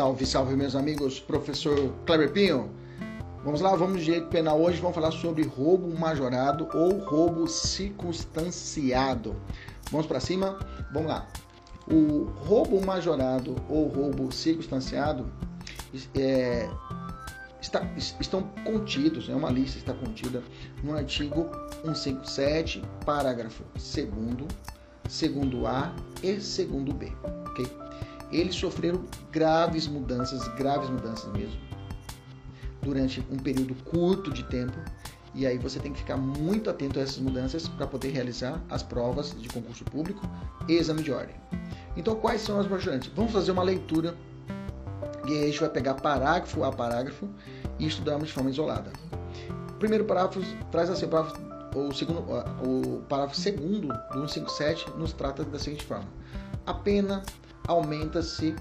Salve, salve, meus amigos. Professor Kleber Pinho. Vamos lá, vamos de direito penal hoje. Vamos falar sobre roubo majorado ou roubo circunstanciado. Vamos para cima? Vamos lá. O roubo majorado ou roubo circunstanciado é, está, estão contidos, é uma lista está contida no artigo 157, parágrafo 2 segundo A e segundo B, ok? Eles sofreram graves mudanças, graves mudanças mesmo, durante um período curto de tempo. E aí você tem que ficar muito atento a essas mudanças para poder realizar as provas de concurso público e exame de ordem. Então, quais são as majorantes? Vamos fazer uma leitura e aí a gente vai pegar parágrafo a parágrafo e estudarmos de forma isolada. O primeiro parágrafo traz assim, o parágrafo, o segundo, o parágrafo segundo do 157 nos trata da seguinte forma: a pena aumenta-se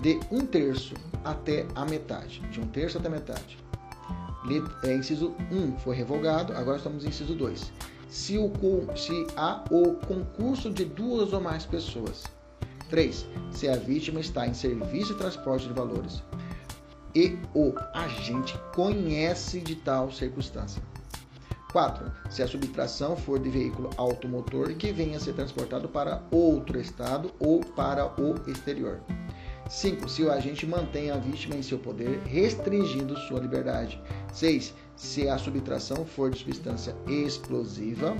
de um terço até a metade, de um terço até a metade. É, inciso 1 foi revogado, agora estamos em inciso 2. Se, o, se há o concurso de duas ou mais pessoas 3. Se a vítima está em serviço de transporte de valores e o agente conhece de tal circunstância. 4. Se a subtração for de veículo automotor que venha a ser transportado para outro estado ou para o exterior. 5. Se o agente mantém a vítima em seu poder, restringindo sua liberdade. 6. Se a subtração for de substância explosiva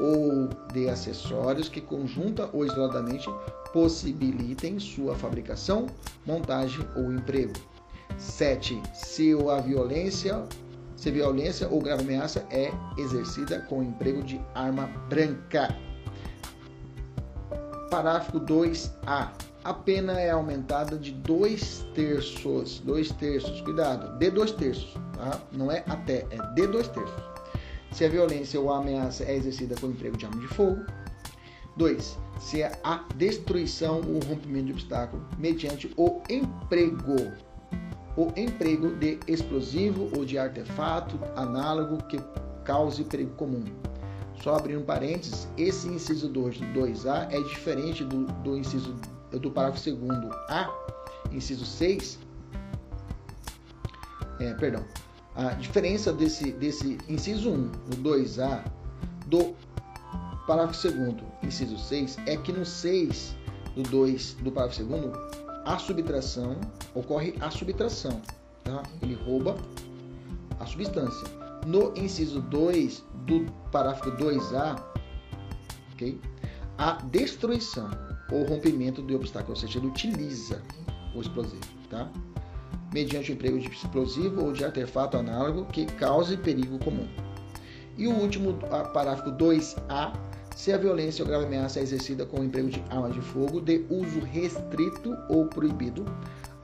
ou de acessórios que conjunta ou isoladamente possibilitem sua fabricação, montagem ou emprego. 7. Se a violência, se violência ou grave ameaça é exercida com o emprego de arma branca. Parágrafo 2A. A pena é aumentada de dois terços. Dois terços, cuidado, de dois terços, tá? Não é até, é de dois terços. Se a violência ou a ameaça é exercida com o emprego de arma de fogo. 2 se é a destruição ou rompimento de obstáculo mediante o emprego o emprego de explosivo ou de artefato análogo que cause perigo comum. Só abrindo parênteses, esse inciso 2 do 2A é diferente do, do inciso do parágrafo 2 A, inciso 6. É, perdão. A diferença desse, desse inciso 1, do 2A, do Parágrafo 2 inciso 6, é que no 6 do 2 do parágrafo 2 a subtração, ocorre a subtração, tá? Ele rouba a substância. No inciso 2 do parágrafo 2A, ok? A destruição ou rompimento do obstáculo, ou seja, ele utiliza o explosivo, tá? Mediante o emprego de explosivo ou de artefato análogo que cause perigo comum. E o último parágrafo 2A se a violência ou grave ameaça é exercida com o emprego de arma de fogo de uso restrito ou proibido,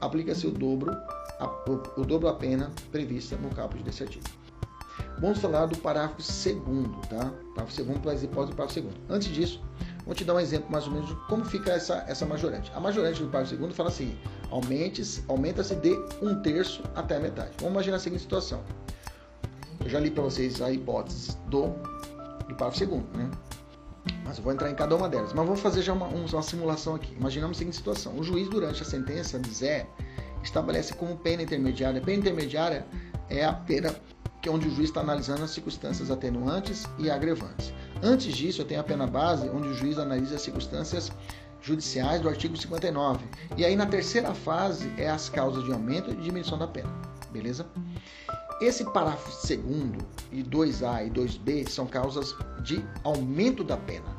aplica-se o dobro, a, o, o, dobro a pena prevista no caput desse artigo. Vamos falar do parágrafo 2 tá? Parágrafo 2 para as hipóteses do parágrafo 2 Antes disso, vou te dar um exemplo mais ou menos de como fica essa, essa majorante. A majorante do parágrafo 2 fala assim: aumenta-se de um terço até a metade. Vamos imaginar a seguinte situação. Eu já li para vocês a hipótese do, do parágrafo 2 né? Mas eu vou entrar em cada uma delas. Mas vamos fazer já uma, uma simulação aqui. Imaginamos a seguinte situação: o juiz, durante a sentença dizer, estabelece como pena intermediária. Pena intermediária é a pena que é onde o juiz está analisando as circunstâncias atenuantes e agrevantes. Antes disso, eu tenho a pena base, onde o juiz analisa as circunstâncias judiciais do artigo 59. E aí, na terceira fase, é as causas de aumento e diminuição da pena. Beleza? Esse parágrafo segundo e 2A e 2B são causas de aumento da pena.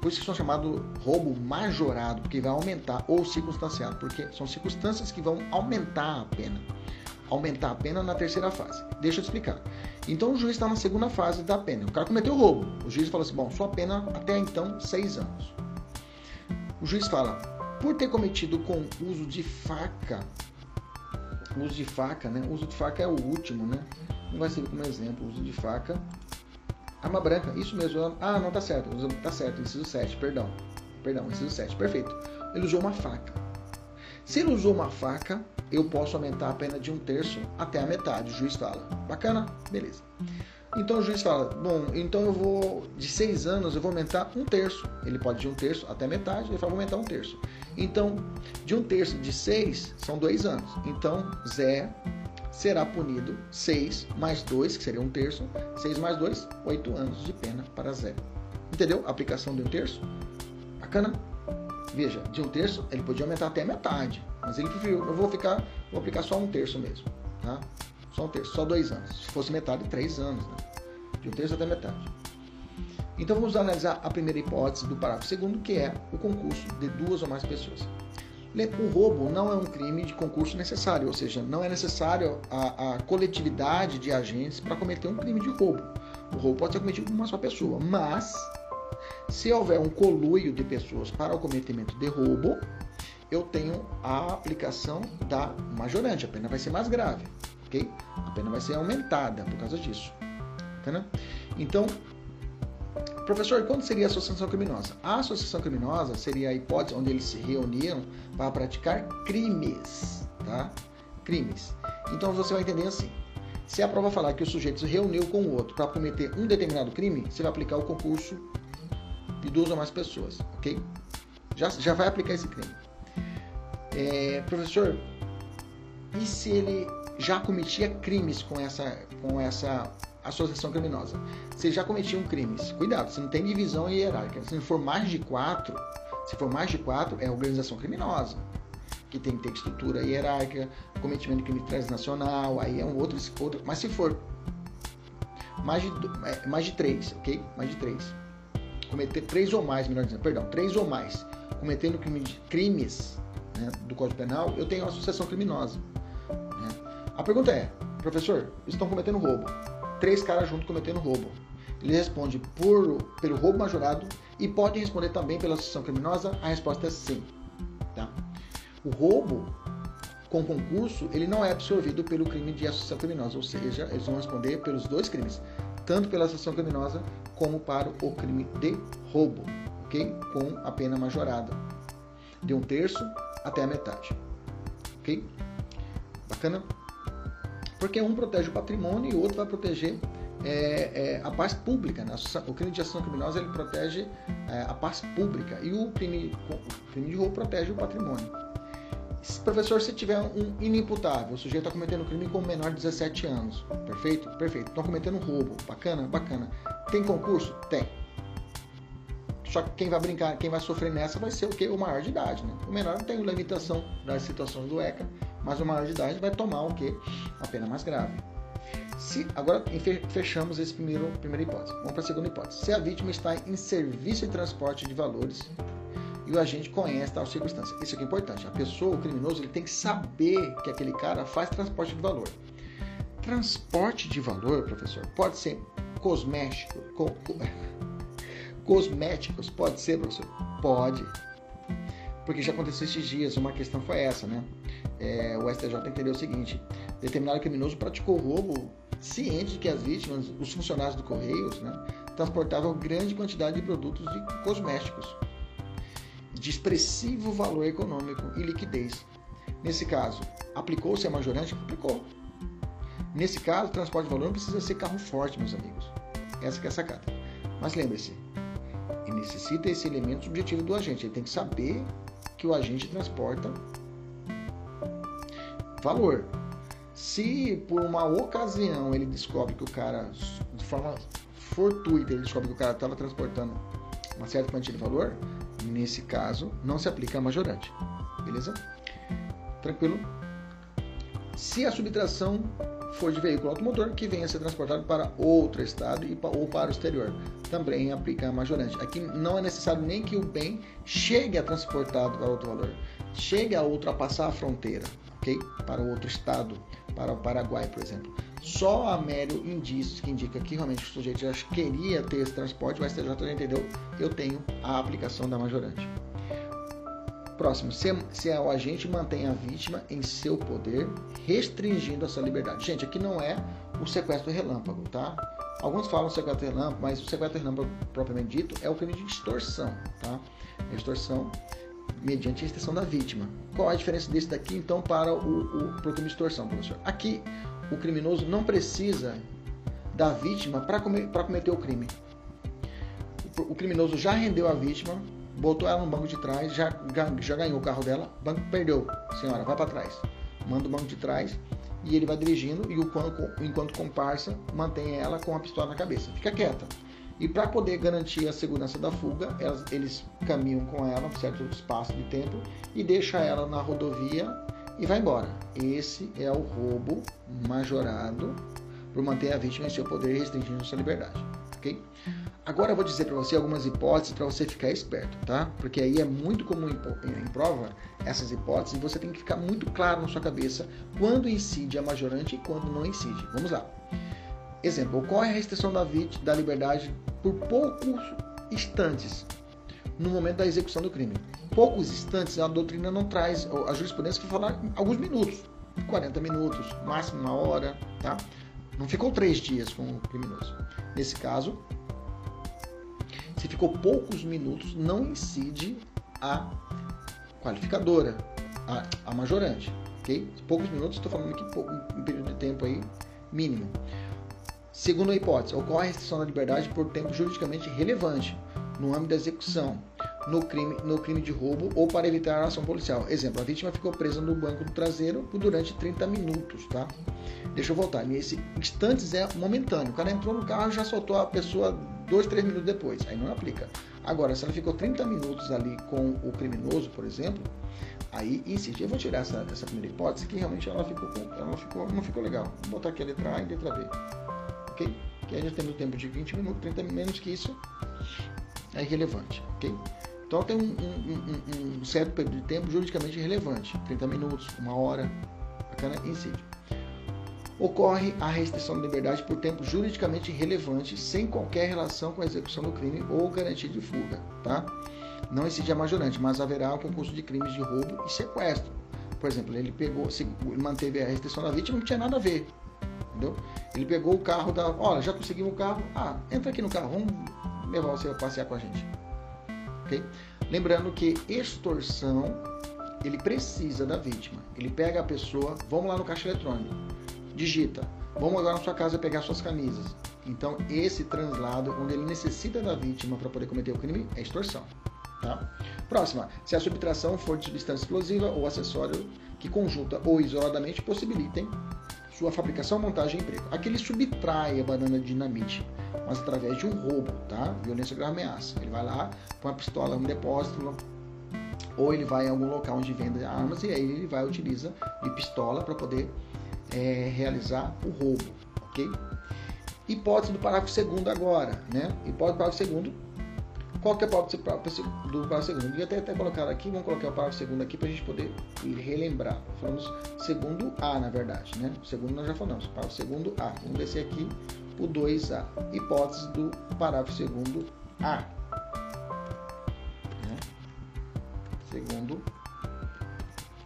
Por isso que são chamados roubo majorado, porque vai aumentar, ou circunstanciado, porque são circunstâncias que vão aumentar a pena. Aumentar a pena na terceira fase. Deixa eu te explicar. Então o juiz está na segunda fase da pena. O cara cometeu roubo. O juiz falou assim: bom, sua pena até então, seis anos. O juiz fala: por ter cometido com uso de faca uso de faca, né? O uso de faca é o último, né? Não vai servir como exemplo. Uso de faca. Arma branca, isso mesmo. Ah, não, tá certo. Tá certo, inciso 7, perdão. Perdão, inciso 7, perfeito. Ele usou uma faca. Se ele usou uma faca, eu posso aumentar a pena de um terço até a metade. O juiz fala. Bacana? Beleza. Então o juiz fala, bom, então eu vou, de seis anos, eu vou aumentar um terço. Ele pode de um terço até metade, ele fala, vou aumentar um terço. Então, de um terço de seis, são dois anos. Então, Zé será punido seis mais dois, que seria um terço, seis mais dois, oito anos de pena para Zé. Entendeu? A aplicação de um terço? Bacana? Veja, de um terço, ele podia aumentar até metade. Mas ele preferiu, eu vou ficar, vou aplicar só um terço mesmo. Tá? Só um terço, só dois anos. Se fosse metade, três anos. Né? De um terço até metade. Então vamos analisar a primeira hipótese do parágrafo segundo, que é o concurso de duas ou mais pessoas. O roubo não é um crime de concurso necessário, ou seja, não é necessário a, a coletividade de agentes para cometer um crime de roubo. O roubo pode ser cometido por uma só pessoa, mas se houver um coluio de pessoas para o cometimento de roubo, eu tenho a aplicação da majorante, a pena vai ser mais grave, ok? A pena vai ser aumentada por causa disso. Entendeu? Então, professor, quando seria a associação criminosa? A associação criminosa seria a hipótese onde eles se reuniram para praticar crimes, tá? Crimes. Então você vai entender assim. Se a prova falar que o sujeito se reuniu com o outro para cometer um determinado crime, você vai aplicar o concurso de duas ou mais pessoas, ok? Já, já vai aplicar esse crime. É, professor, e se ele já cometia crimes com essa, com essa associação criminosa? Se já cometiam crimes, cuidado, se não tem divisão hierárquica. Se for mais de quatro, se for mais de quatro, é organização criminosa, que tem que ter estrutura hierárquica, cometimento de crime transnacional, aí é um outro, outro. Mas se for mais de, é, mais de três, ok? Mais de três. Cometer três ou mais, melhor dizendo, perdão, três ou mais, cometendo crimes né, do Código Penal, eu tenho associação criminosa. Né? A pergunta é, professor, estão cometendo roubo. Três caras juntos cometendo roubo. Ele responde por, pelo roubo majorado e pode responder também pela associação criminosa? A resposta é sim. Tá? O roubo com concurso, ele não é absorvido pelo crime de associação criminosa, ou seja, eles vão responder pelos dois crimes, tanto pela associação criminosa como para o crime de roubo, ok? Com a pena majorada de um terço até a metade. Ok? Bacana? Porque um protege o patrimônio e o outro vai proteger é, é, a paz pública. Né? O crime de ação criminosa ele protege é, a paz pública e o crime, o crime de roubo protege o patrimônio. Se, professor, se tiver um inimputável, o sujeito está cometendo crime com menor de 17 anos, perfeito? Perfeito. Estão cometendo roubo, bacana? Bacana. Tem concurso? Tem. Só que quem vai brincar, quem vai sofrer nessa vai ser o? O maior de idade, né? O menor tem limitação das situações do ECA, mas o maior de idade vai tomar o que? A pena mais grave. Se, agora fechamos esse primeiro primeira hipótese. Vamos para a segunda hipótese. Se a vítima está em serviço de transporte de valores e o agente conhece tal circunstância. Isso aqui é importante. A pessoa, o criminoso, ele tem que saber que aquele cara faz transporte de valor. Transporte de valor, professor, pode ser cosmético, co, co, cosméticos. Pode ser, professor? Pode. Porque já aconteceu esses dias, uma questão foi essa, né? É, o STJ entendeu o seguinte: determinado criminoso praticou roubo ciente de que as vítimas, os funcionários do Correios, né, transportavam grande quantidade de produtos de cosméticos de expressivo valor econômico e liquidez. Nesse caso, aplicou-se a majorante? Aplicou. Nesse caso, transporte de valor não precisa ser carro forte, meus amigos. Essa é a sacada. Mas lembre-se, necessita esse elemento subjetivo do agente. Ele tem que saber que o agente transporta valor. Se por uma ocasião ele descobre que o cara, de forma fortuita, ele descobre que o cara estava transportando uma certa quantia de valor, nesse caso não se aplica a majorante. Beleza? Tranquilo? Se a subtração for de veículo automotor que venha a ser transportado para outro estado e, ou para o exterior. Também aplica a majorante. Aqui não é necessário nem que o bem chegue a transportado para outro valor, chegue a ultrapassar a fronteira, ok? Para outro estado, para o Paraguai, por exemplo. Só a mero indícios que indica que realmente o sujeito já queria ter esse transporte, o STJ já entendeu, eu tenho a aplicação da majorante. Próximo, se, se o agente mantém a vítima em seu poder, restringindo a sua liberdade. Gente, aqui não é o sequestro relâmpago, tá? Alguns falam sequestro relâmpago, mas o sequestro relâmpago propriamente dito é o crime de extorsão, tá? Extorsão mediante a extensão da vítima. Qual a diferença desse daqui, então, para o, o crime de extorsão, professor? Aqui, o criminoso não precisa da vítima para cometer o crime. O criminoso já rendeu a vítima, botou ela no banco de trás, já, já ganhou o carro dela, o banco perdeu. Senhora, vai para trás. Manda o banco de trás e ele vai dirigindo e o enquanto comparsa mantém ela com a pistola na cabeça. Fica quieta. E para poder garantir a segurança da fuga, elas, eles caminham com ela um certo espaço de tempo e deixa ela na rodovia e vai embora. Esse é o roubo majorado por manter a vítima em seu poder e restringindo sua liberdade, ok? Agora eu vou dizer para você algumas hipóteses para você ficar esperto, tá? Porque aí é muito comum em prova essas hipóteses e você tem que ficar muito claro na sua cabeça quando incide a majorante e quando não incide. Vamos lá. Exemplo, ocorre a restrição da, vítima, da liberdade por poucos instantes no momento da execução do crime. Poucos instantes, a doutrina não traz, a jurisprudência vai falar alguns minutos, 40 minutos, máximo uma hora, tá? Não ficou três dias com o criminoso. Nesse caso, se ficou poucos minutos, não incide a qualificadora, a, a majorante, ok? Poucos minutos, estou falando aqui um período de tempo aí mínimo. Segunda hipótese, ocorre a restrição da liberdade por tempo juridicamente relevante no âmbito da execução, no crime, no crime de roubo ou para evitar a ação policial. Exemplo, a vítima ficou presa no banco do traseiro durante 30 minutos, tá? Deixa eu voltar. Nesse instantes é momentâneo. O cara entrou no carro e já soltou a pessoa dois, três minutos depois. Aí não aplica. Agora, se ela ficou 30 minutos ali com o criminoso, por exemplo, aí insiste. Eu vou tirar essa, essa primeira hipótese que realmente ela ficou, ela ficou, não ficou legal. Vou botar aqui a letra A e a letra B. Ok? Que aí já temos o tempo de 20 minutos, 30 menos que isso é irrelevante. Ok? Então tem um, um, um, um certo período de tempo juridicamente relevante, 30 minutos, uma hora, bacana, incide. Ocorre a restrição da liberdade por tempo juridicamente relevante, sem qualquer relação com a execução do crime ou garantia de fuga, tá? Não incide a majorante, mas haverá o concurso de crimes de roubo e sequestro. Por exemplo, ele pegou, se manteve a restrição da vítima, não tinha nada a ver, entendeu? Ele pegou o carro da, olha, já conseguimos o carro, ah, entra aqui no carro, vamos levar você a passear com a gente Lembrando que extorsão, ele precisa da vítima. Ele pega a pessoa, vamos lá no caixa eletrônico, digita, vamos agora na sua casa pegar suas camisas. Então, esse translado, onde ele necessita da vítima para poder cometer o crime, é extorsão. Tá? Próxima, se a subtração for de substância explosiva ou acessório que conjunta ou isoladamente possibilitem sua fabricação, montagem e emprego. Aqui ele subtrai a banana de dinamite, mas através de um roubo, tá? Violência grave ameaça. Ele vai lá, põe a pistola no depósito, ou ele vai em algum local onde vende armas e aí ele vai utiliza de pistola para poder é, realizar o roubo, ok? Hipótese do parágrafo segundo agora, né? Hipótese do parágrafo segundo qual que é o parágrafo do parágrafo segundo? Devia até, até colocar aqui, vamos colocar o parágrafo segundo aqui para a gente poder relembrar. Falamos segundo A, na verdade, né? Segundo nós já falamos, parágrafo segundo A. Vamos descer aqui o 2A. Hipótese do parágrafo segundo A. Né? Segundo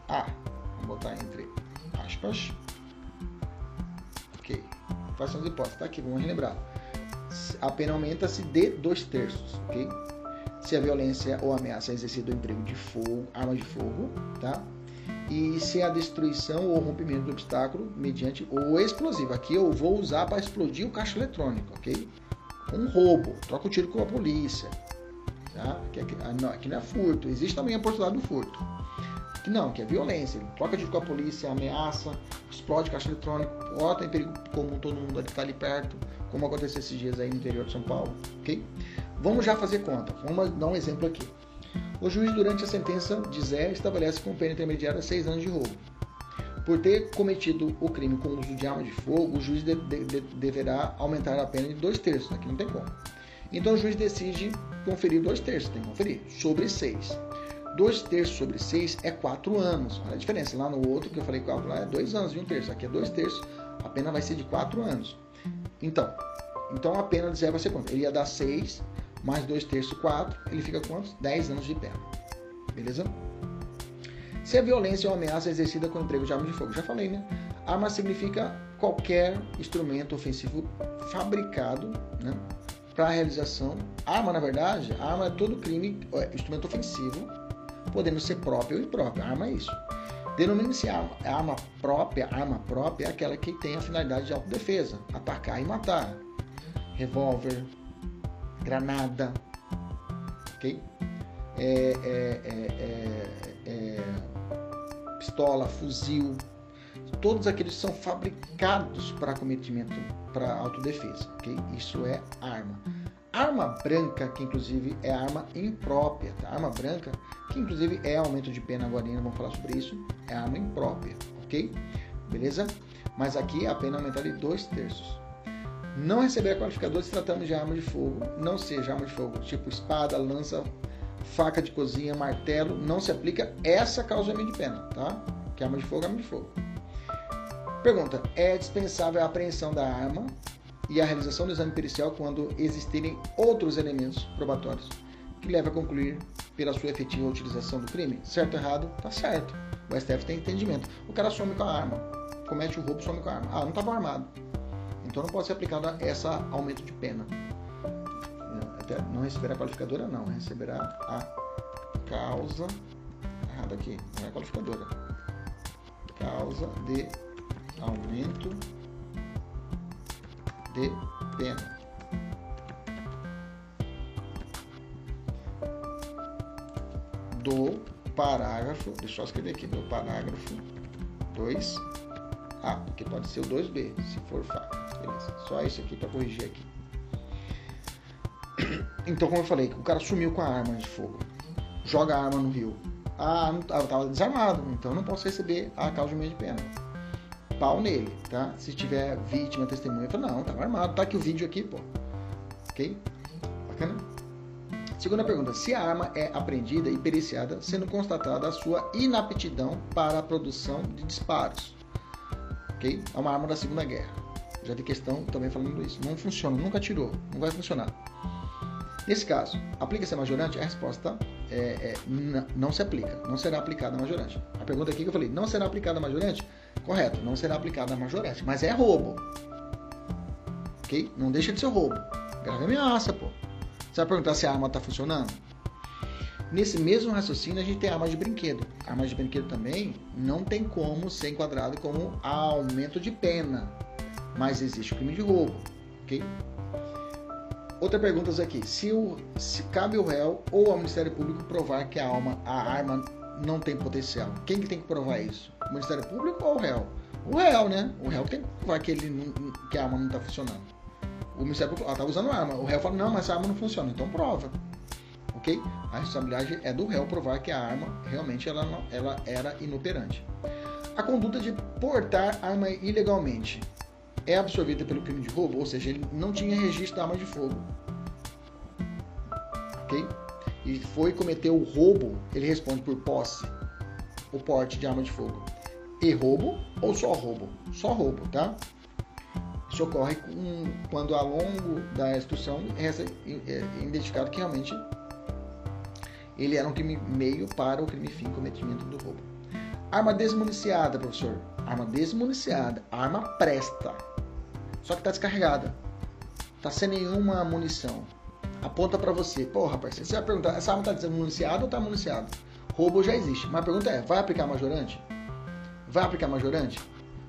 A. Vamos botar entre aspas. Ok. Façamos hipótese, tá aqui, vamos relembrar a pena aumenta-se de dois terços, ok? Se a violência ou ameaça é exercida do emprego de fogo, arma de fogo, tá? E se a destruição ou rompimento do obstáculo mediante o explosivo. Aqui eu vou usar para explodir o caixa eletrônico, ok? Um roubo, troca o tiro com a polícia, tá? Aqui, aqui, ah, aqui não é furto, existe também a possibilidade do furto. Que não, que é violência, troca tiro com a polícia, ameaça, explode caixa eletrônico, bota em perigo comum todo mundo que está ali perto, como aconteceu esses dias aí no interior de São Paulo, ok? Vamos já fazer conta, vamos dar um exemplo aqui. O juiz, durante a sentença de Zé, estabelece como pena intermediária seis anos de roubo. Por ter cometido o crime com uso de arma de fogo, o juiz de, de, de, deverá aumentar a pena de dois terços, aqui não tem como. Então o juiz decide conferir dois terços, tem que conferir, sobre seis. Dois terços sobre seis é quatro anos. Olha a diferença. Lá no outro que eu falei quatro lá é dois anos e um terço. Aqui é dois terços. A pena vai ser de quatro anos. Então, então a pena de Zé vai ser quanto? Ele ia dar 6, mais 2 terços, 4. Ele fica quantos? 10 anos de pena. Beleza? Se a violência ou ameaça é exercida com emprego de arma de fogo, já falei, né? Arma significa qualquer instrumento ofensivo fabricado né, para a realização. Arma, na verdade, arma é todo crime, é, instrumento ofensivo, podendo ser próprio ou impróprio. Arma é isso. Denomina-se arma, arma própria. Arma própria é aquela que tem a finalidade de autodefesa, atacar e matar. Revólver, granada, ok? É, é, é, é, pistola, fuzil, todos aqueles são fabricados para cometimento, para autodefesa, ok? Isso é arma. Arma branca, que inclusive é arma imprópria, tá? Arma branca, que inclusive é aumento de pena agora, vamos falar sobre isso, é arma imprópria, ok? Beleza? Mas aqui a pena aumenta de dois terços. Não receber qualificador se tratando de arma de fogo, não seja arma de fogo, tipo espada, lança, faca de cozinha, martelo, não se aplica essa causa de pena, tá? Que arma de fogo é arma de fogo. Pergunta: é dispensável a apreensão da arma e a realização do exame pericial quando existirem outros elementos probatórios que levem a concluir pela sua efetiva utilização do crime? Certo ou errado? Tá certo. O STF tem entendimento. O cara some com a arma, comete o roubo, some com a arma. Ah, não estava armado. Então não pode ser aplicado essa aumento de pena. Até não receberá a qualificadora, não. Receberá a causa. Errado aqui, não é qualificadora. Causa de aumento de pena. Do parágrafo, deixa eu escrever aqui, do parágrafo 2A, ah, porque pode ser o 2B, se for fato. Beleza. Só isso aqui para corrigir aqui. Então, como eu falei, o cara sumiu com a arma de fogo, joga a arma no rio. Ah, não, eu tava desarmado, então não posso receber a causa de meio de pena pau nele, tá? Se tiver vítima, testemunha, fala, não, tá armado, tá aqui o vídeo aqui, pô. Ok? Bacana? Segunda pergunta: se a arma é apreendida e periciada, sendo constatada a sua inaptidão para a produção de disparos. Ok? É uma arma da Segunda Guerra. Já tem questão também falando isso. Não funciona, nunca tirou, não vai funcionar. Nesse caso, aplica-se a majorante? A resposta é, é não se aplica, não será aplicada a majorante. A pergunta aqui que eu falei, não será aplicada a majorante? Correto, não será aplicada a majorete, mas é roubo. Ok? Não deixa de ser roubo. Grave ameaça, pô. Você vai perguntar se a arma está funcionando? Nesse mesmo raciocínio, a gente tem arma de brinquedo. Arma de brinquedo também não tem como ser enquadrado como aumento de pena, mas existe o crime de roubo, ok? Outra pergunta aqui: se, o, se cabe ao réu ou ao Ministério Público provar que a, alma, a arma não tem potencial. Quem que tem que provar isso? O Ministério Público ou o réu? O réu, né? O réu tem que provar que, ele não, que a arma não está funcionando. O Ministério Público está usando arma. O réu fala, não, mas essa arma não funciona. Então prova. Ok? A responsabilidade é do réu provar que a arma realmente ela, não, ela era inoperante. A conduta de portar arma ilegalmente é absorvida pelo crime de roubo, ou seja, ele não tinha registro da arma de fogo. Ok? E foi cometer o roubo, ele responde por posse ou porte de arma de fogo. E roubo ou só roubo? Só roubo, tá? Isso ocorre com, quando ao longo da instrução é, é identificado que realmente ele era um crime meio para o crime fim, cometimento do roubo. Arma desmuniciada, professor. Arma desmuniciada. Arma presta. Só que está descarregada. Está sem nenhuma munição aponta para você. Porra, parceiro, você vai perguntar, essa arma tá desmuniciada ou tá municiada? Roubo já existe. Mas a pergunta é, vai aplicar majorante? Vai aplicar majorante?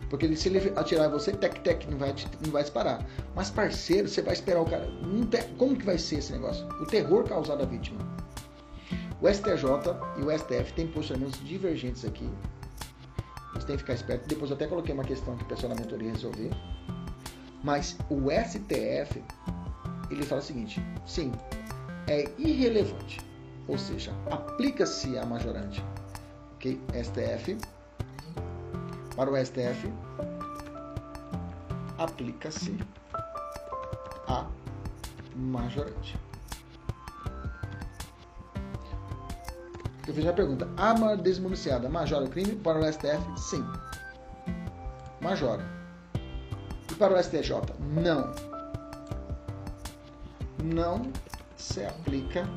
Porque se ele atirar em você, tec-tec, não vai, não vai disparar. Mas, parceiro, você vai esperar o cara. Como que vai ser esse negócio? O terror causado à vítima. O STJ e o STF têm posicionamentos divergentes aqui. Você tem que ficar esperto. Depois eu até coloquei uma questão que o pessoal da mentoria resolver. Mas o STF ele fala o seguinte: sim, é irrelevante, ou seja, aplica-se a majorante. Ok? STF, para o STF, aplica-se a majorante. Eu fiz a pergunta: arma desmuniciada majora o crime? Para o STF, sim. Majora. E para o STJ, não não se aplica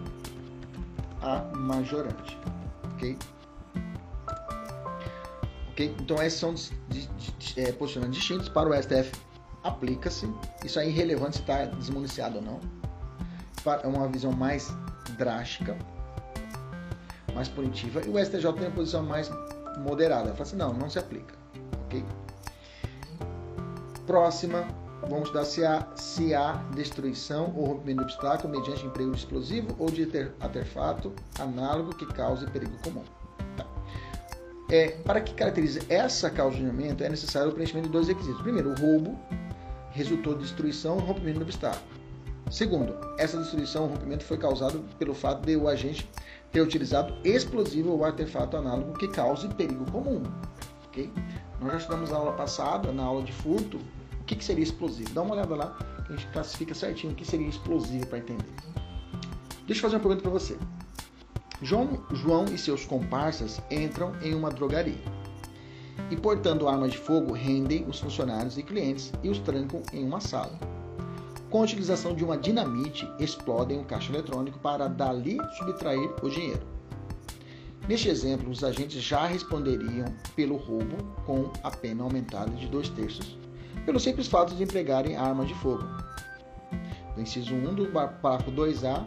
a majorante, ok? Ok? Então esses são é, posicionamentos distintos para o STF aplica-se, isso é irrelevante se está desmuniciado ou não. É uma visão mais drástica, mais punitiva, e o STJ tem uma posição mais moderada. Fala assim, não, não se aplica. Ok? Próxima, vamos estudar se há, se há destruição ou rompimento de obstáculo mediante emprego de explosivo ou de artefato análogo que cause perigo comum. Tá. É, para que caracterize essa causa de armamento, é necessário o preenchimento de dois requisitos. Primeiro, o roubo resultou de destruição ou rompimento do obstáculo. Segundo, essa destruição ou rompimento foi causado pelo fato de o agente ter utilizado explosivo ou artefato análogo que cause perigo comum. Okay? Nós já estudamos na aula passada, na aula de furto, o que, que seria explosivo. Dá uma olhada lá, a gente classifica certinho o que seria explosivo para entender. Deixa eu fazer uma pergunta para você. João, João e seus comparsas entram em uma drogaria e, portando armas de fogo, rendem os funcionários e clientes e os trancam em uma sala. Com a utilização de uma dinamite, explodem o um caixa eletrônico para dali subtrair o dinheiro. Neste exemplo, os agentes já responderiam pelo roubo com a pena aumentada de dois terços, pelo simples fato de empregarem armas de fogo. Do inciso 1 do parágrafo 2A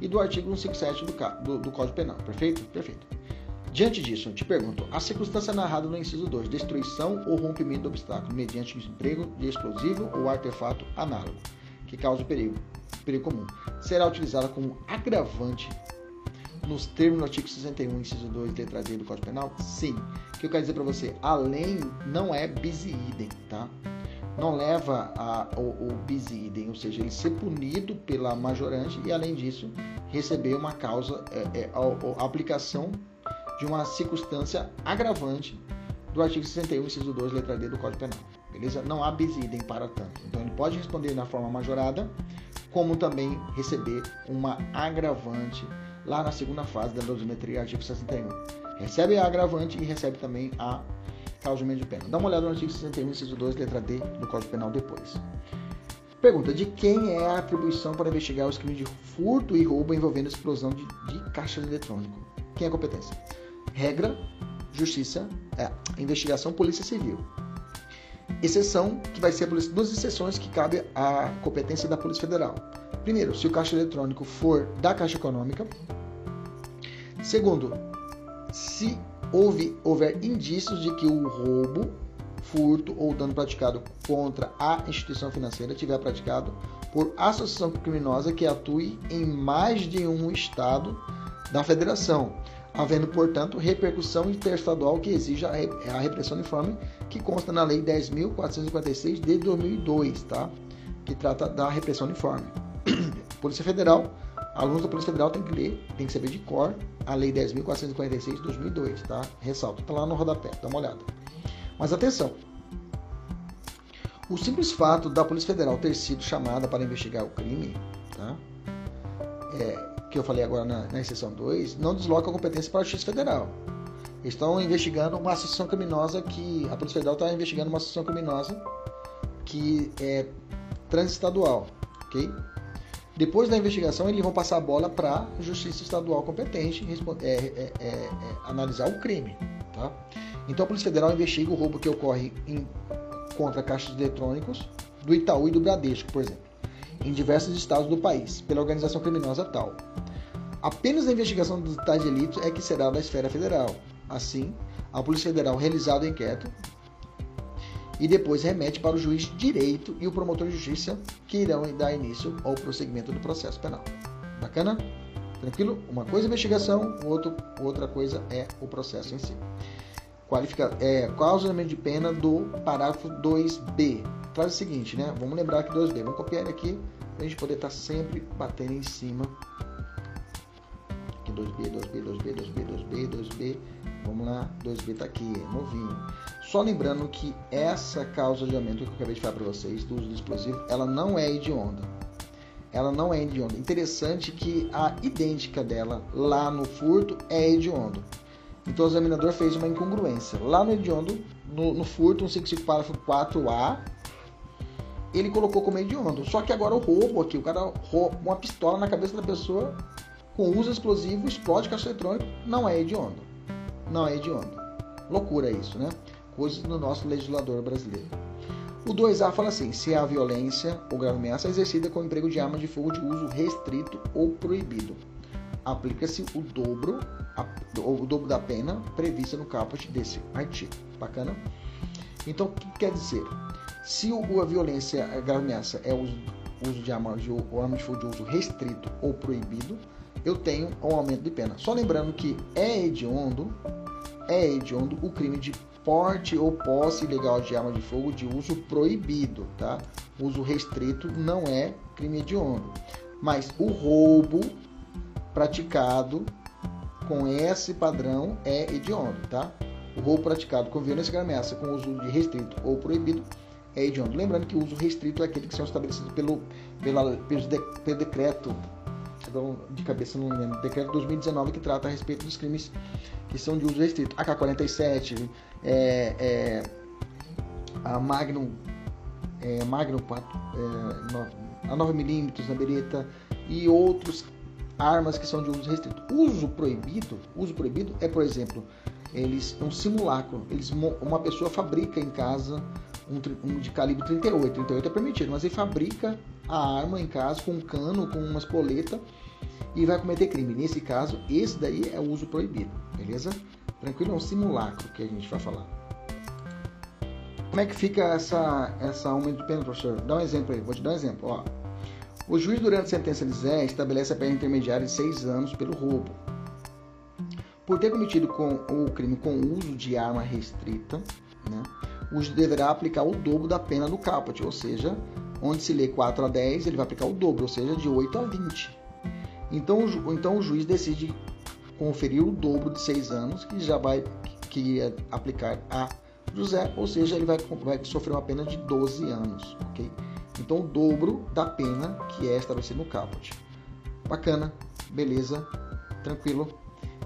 e do artigo 157 do, do, do Código Penal. Perfeito? Perfeito. Diante disso, te pergunto: a circunstância narrada no inciso 2, destruição ou rompimento do obstáculo mediante emprego de explosivo ou artefato análogo, que causa perigo, perigo comum, será utilizada como agravante nos termos do artigo 61, inciso 2, letra D do Código Penal? Sim. O que eu quero dizer para você? Além não é bis idem, tá? Não leva a, o, o bis idem, ou seja, ele ser punido pela majorante e, além disso, receber uma causa, é, é, a, a aplicação de uma circunstância agravante do artigo 61, inciso 2, letra D do Código Penal. Beleza? Não há bis idem para tanto. Então, ele pode responder na forma majorada, como também receber uma agravante lá na segunda fase da dosimetria, artigo 61. Recebe a agravante e recebe também a causa de pena. Dá uma olhada no artigo 61, inciso 2, letra D do Código Penal depois. Pergunta: de quem é a atribuição para investigar os crimes de furto e roubo envolvendo explosão de, de caixa eletrônico? Quem é a competência? Regra, justiça, é, investigação, polícia civil. Exceção, que vai ser polícia, duas exceções que cabe à competência da Polícia Federal. Primeiro, se o caixa eletrônico for da Caixa Econômica. Segundo, se houve, houver indícios de que o roubo, furto ou dano praticado contra a instituição financeira tiver praticado por associação criminosa que atue em mais de um estado da federação, havendo, portanto, repercussão interestadual que exija a repressão uniforme, que consta na Lei 10.456 de 2002, tá? que trata da repressão uniforme. Polícia Federal, alunos da Polícia Federal têm que ler, tem que saber de cor a Lei 10.446 de 2002, tá? Ressalto, tá lá no rodapé, dá uma olhada. Mas atenção, o simples fato da Polícia Federal ter sido chamada para investigar o crime, tá? É, que eu falei agora na, na exceção 2, não desloca a competência para a Justiça Federal. Estão investigando uma associação criminosa que. A Polícia Federal está investigando uma associação criminosa que é transestadual, ok? Depois da investigação, eles vão passar a bola para a Justiça Estadual competente é, é, é, é, analisar o crime. Tá? Então, a Polícia Federal investiga o roubo que ocorre em, contra caixas eletrônicos do Itaú e do Bradesco, por exemplo, em diversos estados do país, pela organização criminosa tal. Apenas a investigação dos tais delitos é que será da esfera federal. Assim, a Polícia Federal realizado o inquérito e depois remete para o juiz de direito e o promotor de justiça que irão dar início ao prosseguimento do processo penal. Bacana? Tranquilo? Uma coisa é investigação, outro, outra coisa é o processo em si. Qualifica, é, qual é o de pena do parágrafo 2b? Traz o seguinte, né? Vamos lembrar aqui 2b. Vamos copiar ele aqui para a gente poder estar tá sempre batendo em cima. Aqui 2b, 2b, 2b, 2b, 2b, 2b. Vamos lá, 2b está aqui, é novinho. Só lembrando que essa causa de aumento que eu acabei de falar para vocês do uso do explosivo, ela não é hedionda. Ela não é hedionda. Interessante que a idêntica dela lá no furto é hediondo. Então o examinador fez uma incongruência. Lá no hediondo, no, no furto, 155 parágrafo 4A, ele colocou como hediondo. Só que agora o roubo aqui, o cara rouba uma pistola na cabeça da pessoa com uso explosivo, explode caixa eletrônico, não é hediondo. Não é hediondo. Loucura isso, né? coisas do nosso legislador brasileiro. O 2A fala assim: se a violência ou grave ameaça é exercida com o emprego de armas de fogo de uso restrito ou proibido, aplica-se o dobro, o dobro da pena prevista no caput desse artigo. Bacana? Então, o que quer dizer? Se a violência, a grave ameaça é o uso, uso de arma, de, ou arma de fogo de uso restrito ou proibido, eu tenho um aumento de pena. Só lembrando que é hediondo, é hediondo o crime de porte ou posse ilegal de arma de fogo de uso proibido, tá? Uso restrito não é crime hediondo. Mas o roubo praticado com esse padrão é hediondo, tá? O roubo praticado com violência e ameaça com uso de restrito ou proibido é hediondo. Lembrando que o uso restrito é aquele que são estabelecidos pelo, pela, pelo, de, pelo decreto de cabeça não lembro, decreto 2019 que trata a respeito dos crimes que são de uso restrito. AK-47, é, é, a Magnum, é, Magnum 4, é, a 9mm na bereta e outros armas que são de uso restrito. Uso proibido, uso proibido é, por exemplo, eles um simulacro. Eles uma pessoa fabrica em casa um, um, de calibre 38. 38 é permitido, mas ele fabrica a arma em casa com um cano, com uma espoleta e vai cometer crime. Nesse caso, esse daí é o uso proibido, beleza? Tranquilo, é um simulacro que a gente vai falar. Como é que fica essa, essa aumento de pena, professor? Dá um exemplo aí, vou te dar um exemplo. Ó. O juiz, durante a sentença de Zé, estabelece a pena intermediária de seis anos pelo roubo. Por ter cometido com, o crime com uso de arma restrita, né, o juiz deverá aplicar o dobro da pena do caput, ou seja, onde se lê 4 a 10, ele vai aplicar o dobro, ou seja, de 8 a 20. Então, então o juiz decide conferir o dobro de 6 anos, que já vai que aplicar a José, ou seja, ele vai, vai sofrer uma pena de 12 anos, ok? Então, o dobro da pena que é estabelecido no caput. Bacana, beleza, tranquilo.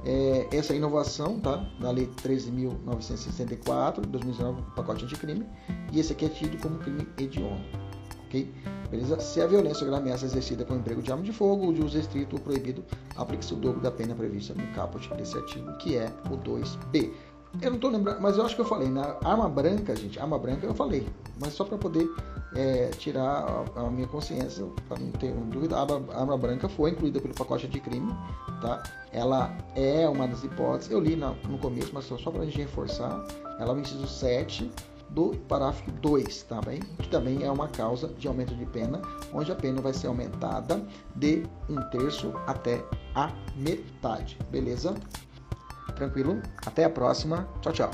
É, essa é inovação tá? da Lei 13.964, de 2019, pacote anticrime, e esse aqui é tido como crime hediondo. ok? Beleza? Se a violência ou a ameaça exercida com emprego de arma de fogo ou de uso restrito ou proibido, aplica-se o dobro da pena prevista no caput desse artigo, que é o 2B. Eu não estou lembrando, mas eu acho que eu falei. Na arma branca, gente, arma branca eu falei, mas só para poder é, tirar a, a, minha consciência, para não ter dúvida, a arma, branca foi incluída pelo pacote de crime, tá? Ela é uma das hipóteses, eu li na, no começo, mas só, só para a gente reforçar, ela é o inciso 7 do parágrafo 2, tá bem? Que também é uma causa de aumento de pena, onde a pena vai ser aumentada de um terço até a metade, beleza? Tranquilo? Até a próxima. Tchau, tchau.